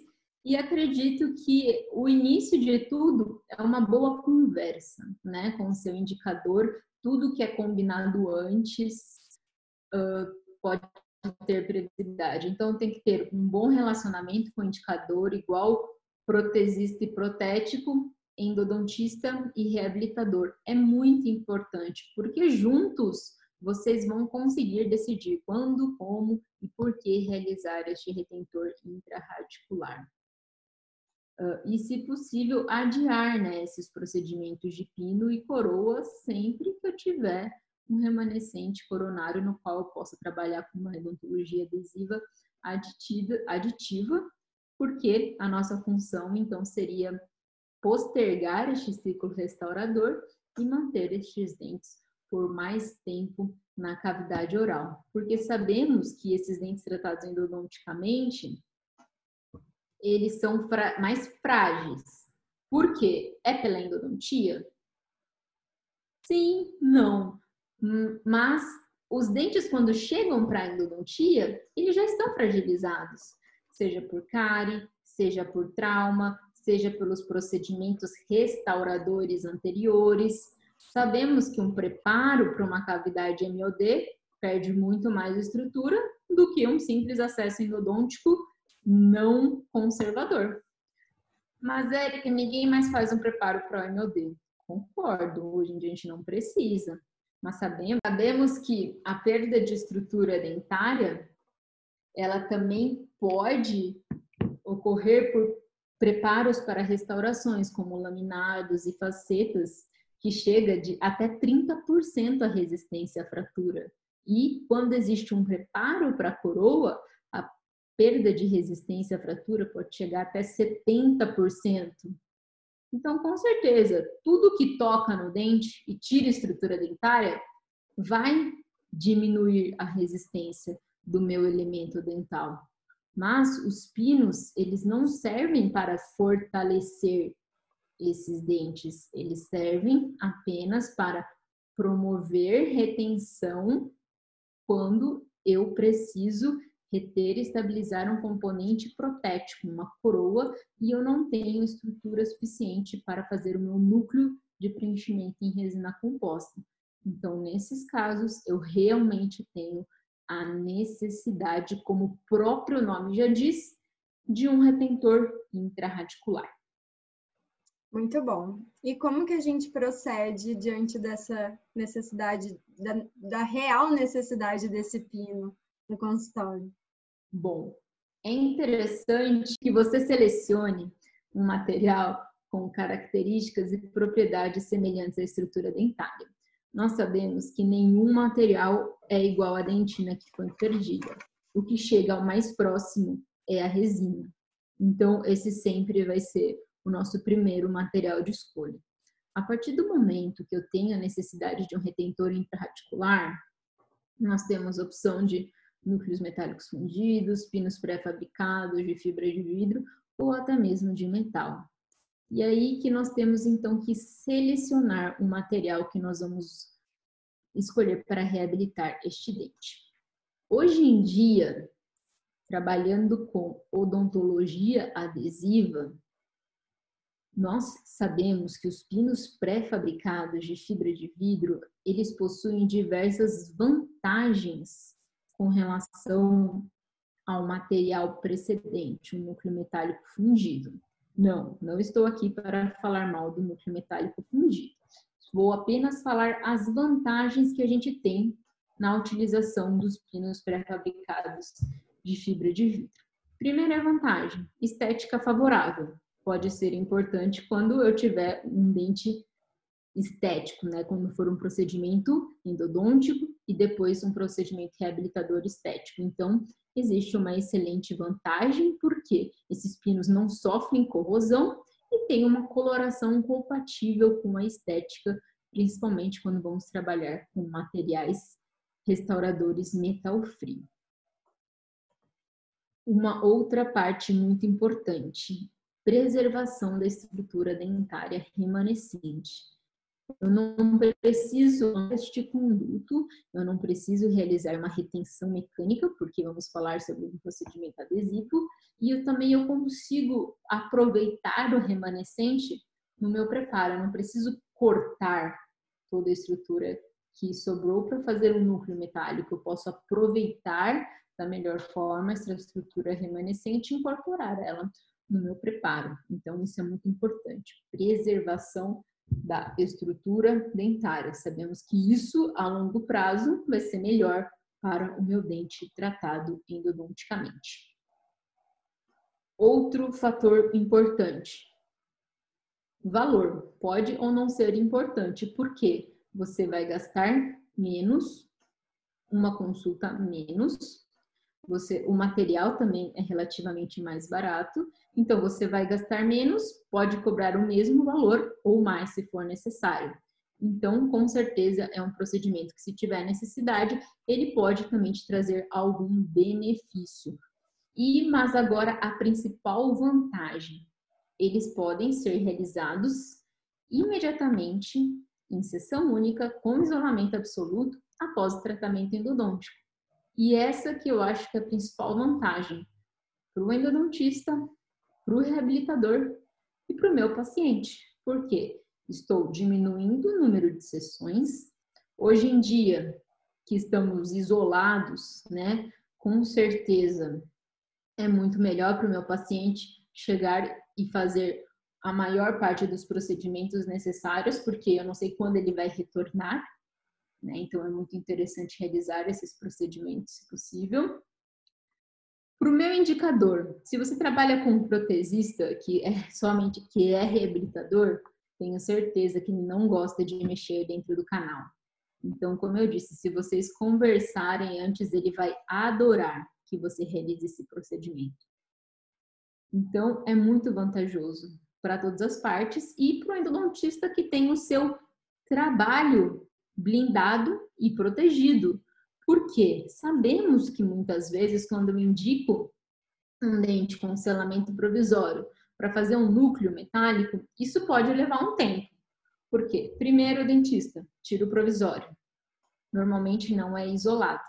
e acredito que o início de tudo é uma boa conversa, né, com o seu indicador. Tudo que é combinado antes uh, pode ter previsibilidade. Então, tem que ter um bom relacionamento com o indicador, igual protesista e protético, endodontista e reabilitador. É muito importante, porque juntos vocês vão conseguir decidir quando, como e por que realizar este retentor intraradicular. Uh, e, se possível, adiar né, esses procedimentos de pino e coroa sempre que eu tiver um remanescente coronário no qual eu possa trabalhar com uma odontologia adesiva aditiva, aditiva, porque a nossa função, então, seria postergar este ciclo restaurador e manter estes dentes por mais tempo na cavidade oral. Porque sabemos que esses dentes tratados endodonticamente, eles são mais frágeis. Por quê? É pela endodontia? Sim, não. Hum, mas os dentes, quando chegam para a endodontia, eles já estão fragilizados, seja por cárie, seja por trauma, seja pelos procedimentos restauradores anteriores. Sabemos que um preparo para uma cavidade MOD perde muito mais estrutura do que um simples acesso endodôntico não conservador. Mas, Érica, ninguém mais faz um preparo para o MOD. Concordo, hoje em dia a gente não precisa. Mas sabemos, sabemos que a perda de estrutura dentária, ela também pode ocorrer por preparos para restaurações, como laminados e facetas, que chega de até 30% a resistência à fratura. E quando existe um preparo para a coroa, perda de resistência à fratura pode chegar até 70%. Então, com certeza, tudo que toca no dente e tira estrutura dentária vai diminuir a resistência do meu elemento dental. Mas os pinos, eles não servem para fortalecer esses dentes, eles servem apenas para promover retenção quando eu preciso reter e estabilizar um componente protético, uma coroa, e eu não tenho estrutura suficiente para fazer o meu núcleo de preenchimento em resina composta. Então, nesses casos, eu realmente tenho a necessidade, como o próprio nome já diz, de um retentor intraradicular. Muito bom. E como que a gente procede diante dessa necessidade, da, da real necessidade desse pino no consultório? Bom, é interessante que você selecione um material com características e propriedades semelhantes à estrutura dentária. Nós sabemos que nenhum material é igual à dentina que foi perdida. O que chega ao mais próximo é a resina. Então, esse sempre vai ser o nosso primeiro material de escolha. A partir do momento que eu tenho a necessidade de um retentor intraradicular, nós temos a opção de núcleos metálicos fundidos, pinos pré-fabricados de fibra de vidro ou até mesmo de metal. E aí que nós temos então que selecionar o material que nós vamos escolher para reabilitar este dente. Hoje em dia, trabalhando com odontologia adesiva, nós sabemos que os pinos pré-fabricados de fibra de vidro, eles possuem diversas vantagens com relação ao material precedente, o núcleo metálico fundido. Não, não estou aqui para falar mal do núcleo metálico fundido. Vou apenas falar as vantagens que a gente tem na utilização dos pinos pré-fabricados de fibra de vidro. Primeira vantagem, estética favorável pode ser importante quando eu tiver um dente estético, né? Quando for um procedimento endodôntico e depois um procedimento reabilitador estético. Então, existe uma excelente vantagem porque esses pinos não sofrem corrosão e tem uma coloração compatível com a estética, principalmente quando vamos trabalhar com materiais restauradores metal frio. Uma outra parte muito importante preservação da estrutura dentária remanescente. Eu não preciso este conduto, eu não preciso realizar uma retenção mecânica, porque vamos falar sobre um procedimento adesivo, e eu também eu consigo aproveitar o remanescente no meu preparo, eu não preciso cortar toda a estrutura que sobrou para fazer um núcleo metálico, eu posso aproveitar da melhor forma essa estrutura remanescente e incorporar ela no meu preparo. Então, isso é muito importante. Preservação da estrutura dentária. Sabemos que isso, a longo prazo, vai ser melhor para o meu dente tratado endodonticamente. Outro fator importante: valor. Pode ou não ser importante, porque você vai gastar menos, uma consulta menos, você, o material também é relativamente mais barato, então você vai gastar menos, pode cobrar o mesmo valor ou mais se for necessário. Então, com certeza é um procedimento que se tiver necessidade, ele pode também te trazer algum benefício. E mas agora a principal vantagem, eles podem ser realizados imediatamente em sessão única com isolamento absoluto após o tratamento endodôntico. E essa que eu acho que é a principal vantagem para o endodontista, para o reabilitador e para o meu paciente. Porque estou diminuindo o número de sessões. Hoje em dia, que estamos isolados, né? Com certeza é muito melhor para o meu paciente chegar e fazer a maior parte dos procedimentos necessários, porque eu não sei quando ele vai retornar, né? Então, é muito interessante realizar esses procedimentos, se possível. Para o meu indicador, se você trabalha com um protesista que é somente que é reabilitador, tenho certeza que não gosta de mexer dentro do canal. Então, como eu disse, se vocês conversarem antes, ele vai adorar que você realize esse procedimento. Então, é muito vantajoso para todas as partes e para o endodontista que tem o seu trabalho blindado e protegido. Porque sabemos que muitas vezes, quando eu indico um dente com selamento provisório para fazer um núcleo metálico, isso pode levar um tempo. Por quê? Primeiro, o dentista tira o provisório. Normalmente não é isolado.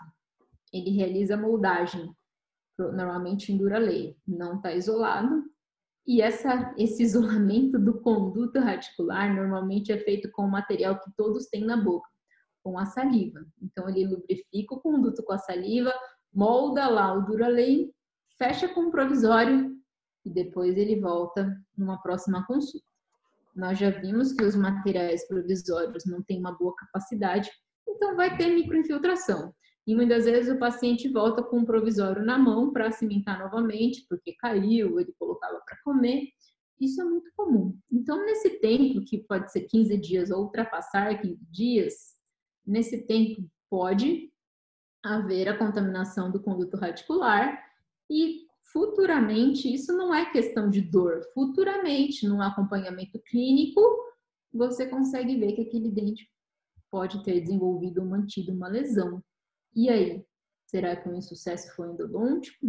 Ele realiza moldagem, normalmente em Duralei. Não está isolado. E essa, esse isolamento do conduto radicular normalmente é feito com o material que todos têm na boca com a saliva. Então, ele lubrifica o conduto com a saliva, molda lá o Duralane, fecha com o provisório e depois ele volta numa próxima consulta. Nós já vimos que os materiais provisórios não têm uma boa capacidade, então vai ter microinfiltração. E muitas vezes o paciente volta com um provisório na mão para cimentar novamente, porque caiu, ele colocava para comer. Isso é muito comum. Então, nesse tempo, que pode ser 15 dias ou ultrapassar 15 dias, nesse tempo pode haver a contaminação do conduto radicular e futuramente, isso não é questão de dor, futuramente, no acompanhamento clínico, você consegue ver que aquele dente pode ter desenvolvido ou mantido uma lesão. E aí, será que o insucesso foi endodôntico?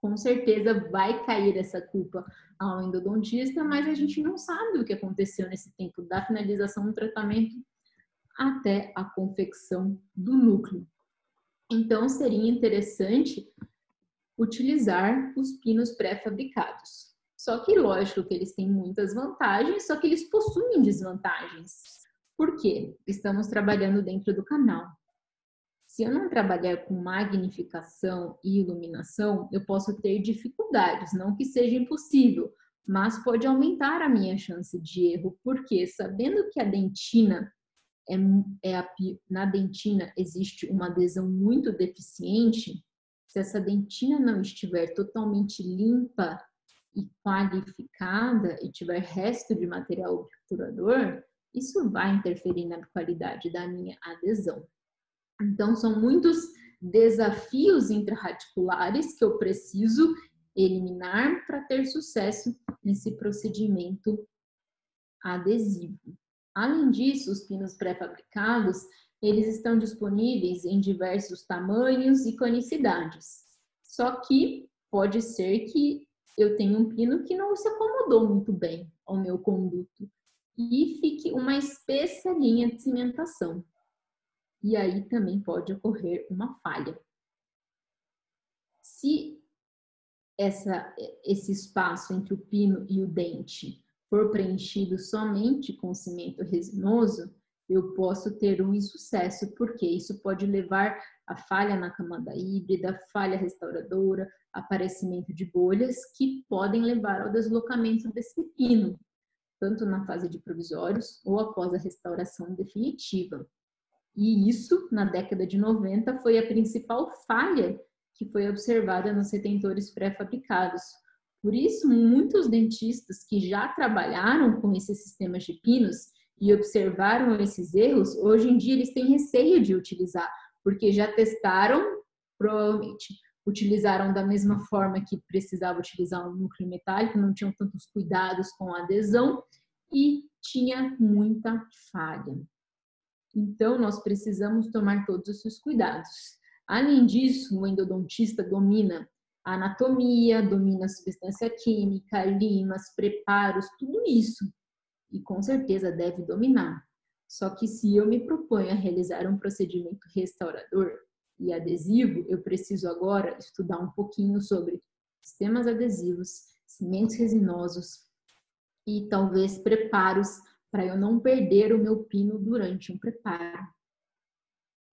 Com certeza vai cair essa culpa ao endodontista, mas a gente não sabe o que aconteceu nesse tempo da finalização do tratamento até a confecção do núcleo. Então, seria interessante utilizar os pinos pré-fabricados. Só que, lógico que eles têm muitas vantagens, só que eles possuem desvantagens. Por quê? Estamos trabalhando dentro do canal. Se eu não trabalhar com magnificação e iluminação, eu posso ter dificuldades, não que seja impossível, mas pode aumentar a minha chance de erro, porque sabendo que a dentina é, é a, na dentina existe uma adesão muito deficiente, se essa dentina não estiver totalmente limpa e qualificada e tiver resto de material obturador, isso vai interferir na qualidade da minha adesão. Então, são muitos desafios intraradiculares que eu preciso eliminar para ter sucesso nesse procedimento adesivo. Além disso, os pinos pré-fabricados, eles estão disponíveis em diversos tamanhos e conicidades. Só que pode ser que eu tenha um pino que não se acomodou muito bem ao meu conduto e fique uma espessa linha de cimentação e aí também pode ocorrer uma falha. Se essa, esse espaço entre o pino e o dente for preenchido somente com cimento resinoso, eu posso ter um insucesso, porque isso pode levar a falha na camada híbrida, falha restauradora, aparecimento de bolhas que podem levar ao deslocamento desse pino, tanto na fase de provisórios ou após a restauração definitiva. E isso, na década de 90, foi a principal falha que foi observada nos retentores pré-fabricados. Por isso, muitos dentistas que já trabalharam com esses sistemas de pinos e observaram esses erros, hoje em dia eles têm receio de utilizar, porque já testaram, provavelmente utilizaram da mesma forma que precisava utilizar um núcleo metálico, não tinham tantos cuidados com a adesão e tinha muita falha. Então, nós precisamos tomar todos esses cuidados. Além disso, o endodontista domina anatomia, domina a substância química, limas, preparos, tudo isso. E com certeza deve dominar. Só que se eu me proponho a realizar um procedimento restaurador e adesivo, eu preciso agora estudar um pouquinho sobre sistemas adesivos, cimentos resinosos e talvez preparos para eu não perder o meu pino durante um preparo.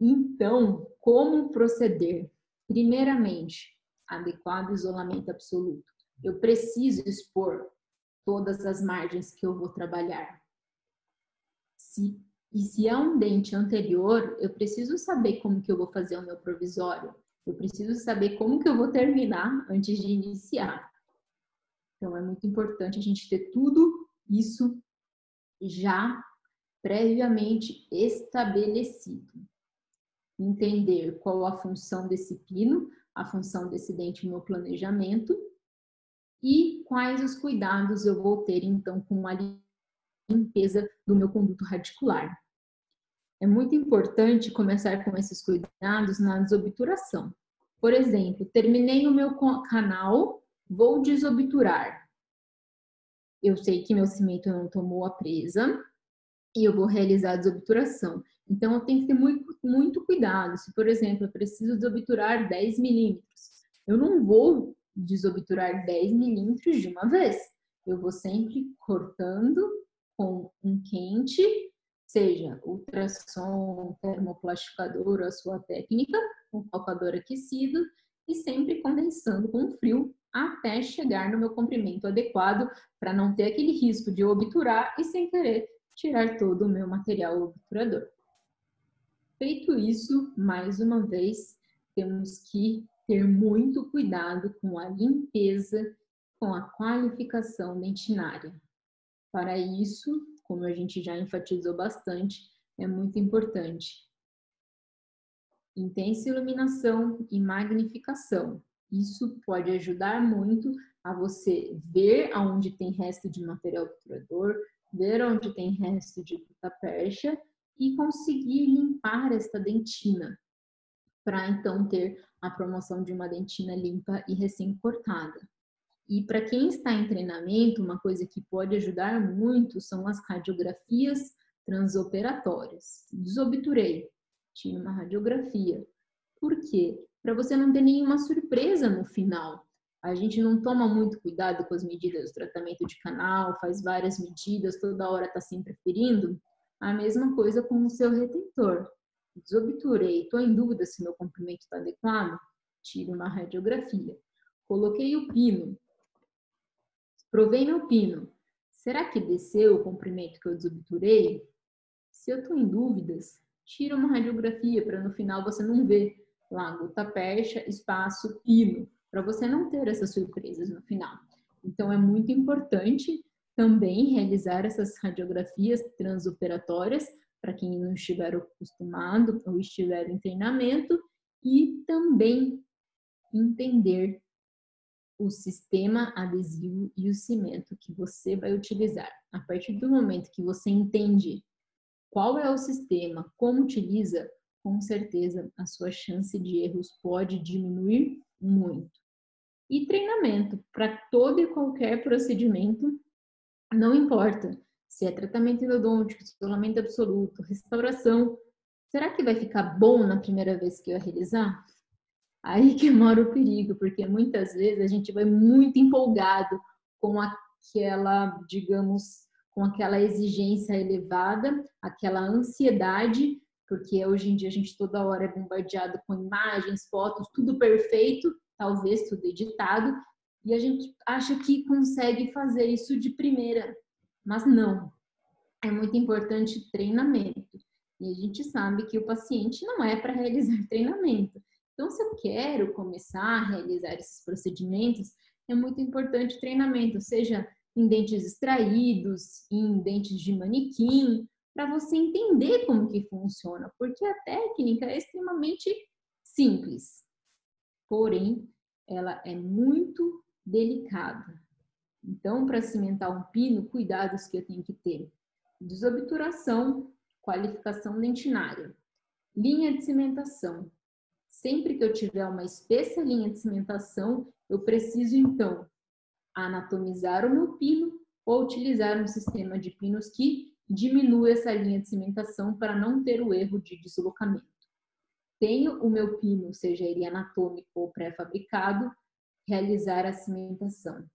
Então, como proceder? Primeiramente, adequado isolamento absoluto. Eu preciso expor todas as margens que eu vou trabalhar. Se, e se é um dente anterior, eu preciso saber como que eu vou fazer o meu provisório. Eu preciso saber como que eu vou terminar antes de iniciar. Então, é muito importante a gente ter tudo isso já previamente estabelecido. Entender qual a função desse pino, a função desse dente no meu planejamento e quais os cuidados eu vou ter então com a limpeza do meu conduto radicular. É muito importante começar com esses cuidados na desobturação. Por exemplo, terminei o meu canal, vou desobturar eu sei que meu cimento não tomou a presa e eu vou realizar a desobturação. Então, eu tenho que ter muito, muito cuidado. Se, por exemplo, eu preciso desobturar 10 milímetros, eu não vou desobturar 10 milímetros de uma vez. Eu vou sempre cortando com um quente seja ultrassom, termoplastificador, a sua técnica, um focador aquecido e sempre condensando com frio até chegar no meu comprimento adequado para não ter aquele risco de obturar e sem querer tirar todo o meu material obturador. Feito isso, mais uma vez, temos que ter muito cuidado com a limpeza, com a qualificação dentinária. Para isso, como a gente já enfatizou bastante, é muito importante. Intensa iluminação e magnificação. Isso pode ajudar muito a você ver aonde tem resto de material obturador, ver onde tem resto de puta percha e conseguir limpar esta dentina, para então ter a promoção de uma dentina limpa e recém-cortada. E para quem está em treinamento, uma coisa que pode ajudar muito são as radiografias transoperatórias. Desobturei, tinha uma radiografia. Por quê? Para você não ter nenhuma surpresa no final. A gente não toma muito cuidado com as medidas do tratamento de canal, faz várias medidas, toda hora está sempre ferindo. A mesma coisa com o seu retentor. Desobturei, estou em dúvida se meu comprimento está adequado? Tire uma radiografia. Coloquei o pino, Provei meu pino. Será que desceu o comprimento que eu desobturei? Se eu estou em dúvidas, tira uma radiografia para no final você não ver lá gota percha, espaço, pino, para você não ter essas surpresas no final. Então é muito importante também realizar essas radiografias transoperatórias para quem não estiver acostumado ou estiver em treinamento e também entender o sistema adesivo e o cimento que você vai utilizar. A partir do momento que você entende qual é o sistema, como utiliza, com certeza a sua chance de erros pode diminuir muito. E treinamento para todo e qualquer procedimento, não importa se é tratamento endodôntico, isolamento absoluto, restauração, será que vai ficar bom na primeira vez que eu realizar? Aí que mora o perigo, porque muitas vezes a gente vai muito empolgado com aquela, digamos, com aquela exigência elevada, aquela ansiedade, porque hoje em dia a gente toda hora é bombardeado com imagens, fotos, tudo perfeito, talvez tudo editado, e a gente acha que consegue fazer isso de primeira, mas não. É muito importante treinamento. E a gente sabe que o paciente não é para realizar treinamento. Então, se eu quero começar a realizar esses procedimentos, é muito importante treinamento, seja em dentes extraídos, em dentes de manequim, para você entender como que funciona, porque a técnica é extremamente simples, porém ela é muito delicada. Então, para cimentar um pino, cuidados que eu tenho que ter: desobturação, qualificação dentinária, linha de cimentação, Sempre que eu tiver uma espessa linha de cimentação, eu preciso então anatomizar o meu pino ou utilizar um sistema de pinos que diminua essa linha de cimentação para não ter o erro de deslocamento. Tenho o meu pino, seja ele anatômico ou pré-fabricado, realizar a cimentação.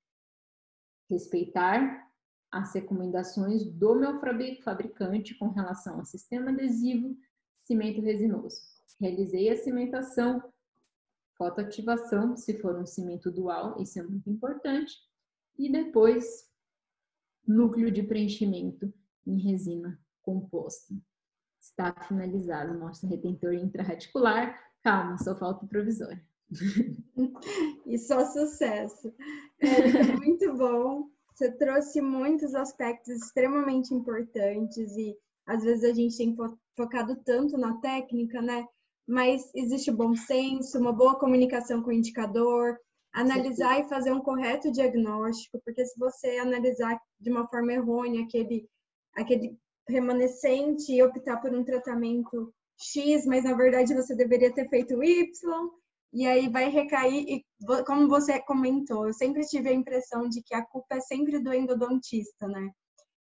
Respeitar as recomendações do meu fabricante com relação ao sistema adesivo, cimento resinoso. Realizei a cimentação, fotoativação, se for um cimento dual, isso é muito importante. E depois, núcleo de preenchimento em resina composta. Está finalizado o nosso retentor intraradicular. Calma, só falta o provisório. e só sucesso. É, muito bom. Você trouxe muitos aspectos extremamente importantes e às vezes a gente tem focado tanto na técnica, né? mas existe bom senso, uma boa comunicação com o indicador, analisar Sim. e fazer um correto diagnóstico, porque se você analisar de uma forma errônea aquele, aquele remanescente e optar por um tratamento X, mas na verdade você deveria ter feito Y, e aí vai recair, e como você comentou, eu sempre tive a impressão de que a culpa é sempre do endodontista, né?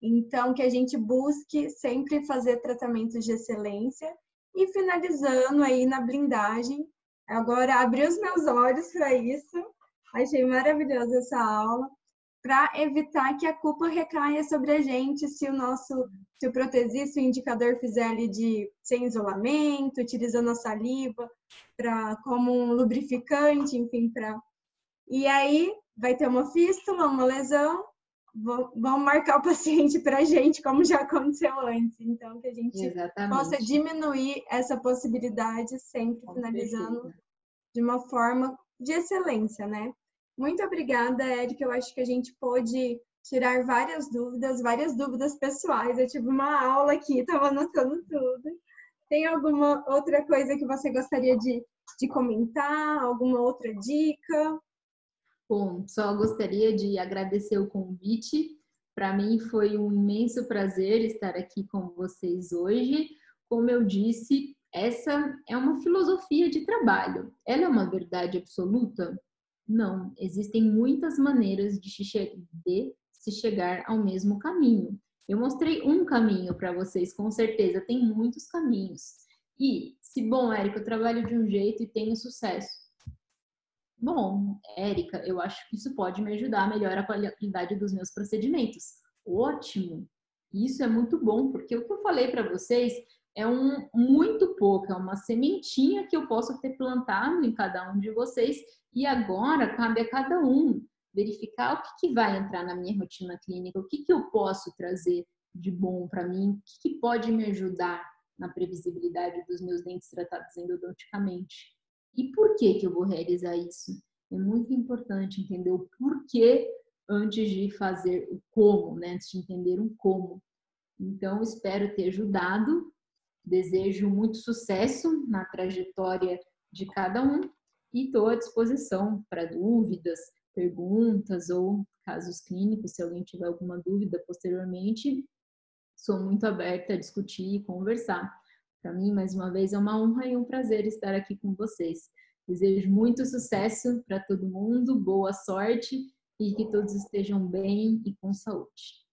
Então, que a gente busque sempre fazer tratamentos de excelência e finalizando aí na blindagem, agora abri os meus olhos para isso. Achei maravilhosa essa aula. Para evitar que a culpa recaia sobre a gente se o nosso, se o protesista, o indicador fizer ali de sem isolamento, utilizando a saliva para como um lubrificante, enfim, para e aí vai ter uma fístula, uma lesão, vão marcar o paciente para a gente, como já aconteceu antes. Então, que a gente Exatamente. possa diminuir essa possibilidade, sempre finalizando de uma forma de excelência, né? Muito obrigada, Érica. Eu acho que a gente pôde tirar várias dúvidas, várias dúvidas pessoais. Eu tive uma aula aqui, estava anotando tudo. Tem alguma outra coisa que você gostaria de, de comentar? Alguma outra dica? Bom, só gostaria de agradecer o convite. Para mim foi um imenso prazer estar aqui com vocês hoje. Como eu disse, essa é uma filosofia de trabalho. Ela é uma verdade absoluta? Não, existem muitas maneiras de se chegar ao mesmo caminho. Eu mostrei um caminho para vocês, com certeza, tem muitos caminhos. E se, bom, Érica, eu trabalho de um jeito e tenho sucesso. Bom, Érica, eu acho que isso pode me ajudar a melhorar a qualidade dos meus procedimentos. Ótimo! Isso é muito bom, porque o que eu falei para vocês é um muito pouco, é uma sementinha que eu posso ter plantado em cada um de vocês e agora cabe a cada um verificar o que, que vai entrar na minha rotina clínica, o que, que eu posso trazer de bom para mim, o que, que pode me ajudar na previsibilidade dos meus dentes tratados endodonticamente. E por que, que eu vou realizar isso? É muito importante entender o porquê antes de fazer o como, né? antes de entender um como. Então, espero ter ajudado. Desejo muito sucesso na trajetória de cada um e estou à disposição para dúvidas, perguntas ou casos clínicos, se alguém tiver alguma dúvida posteriormente, sou muito aberta a discutir e conversar. Para mim, mais uma vez, é uma honra e um prazer estar aqui com vocês. Desejo muito sucesso para todo mundo, boa sorte e que todos estejam bem e com saúde.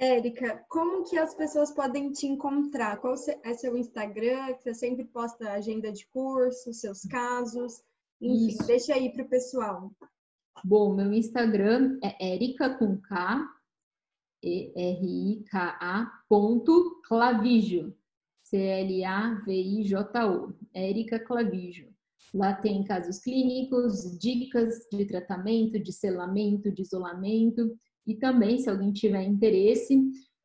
Érica, como que as pessoas podem te encontrar? Qual é seu Instagram? Que você sempre posta agenda de curso, seus casos? Enfim, Isso. deixa aí para o pessoal. Bom, meu Instagram é Erika com K, E-R-I-K-A, ponto Clavijo, C-L-A-V-I-J-O, Erika Clavijo. Lá tem casos clínicos, dicas de tratamento, de selamento, de isolamento e também, se alguém tiver interesse,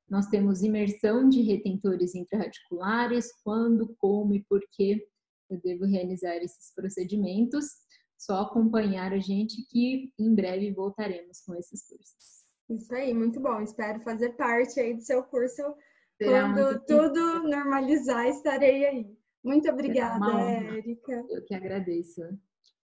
nós temos imersão de retentores intraradiculares, quando, como e por que eu devo realizar esses procedimentos. Só acompanhar a gente que em breve voltaremos com esses cursos. Isso aí, muito bom. Espero fazer parte aí do seu curso. Será Quando tudo normalizar, estarei aí. Muito obrigada, Érica. Eu que agradeço.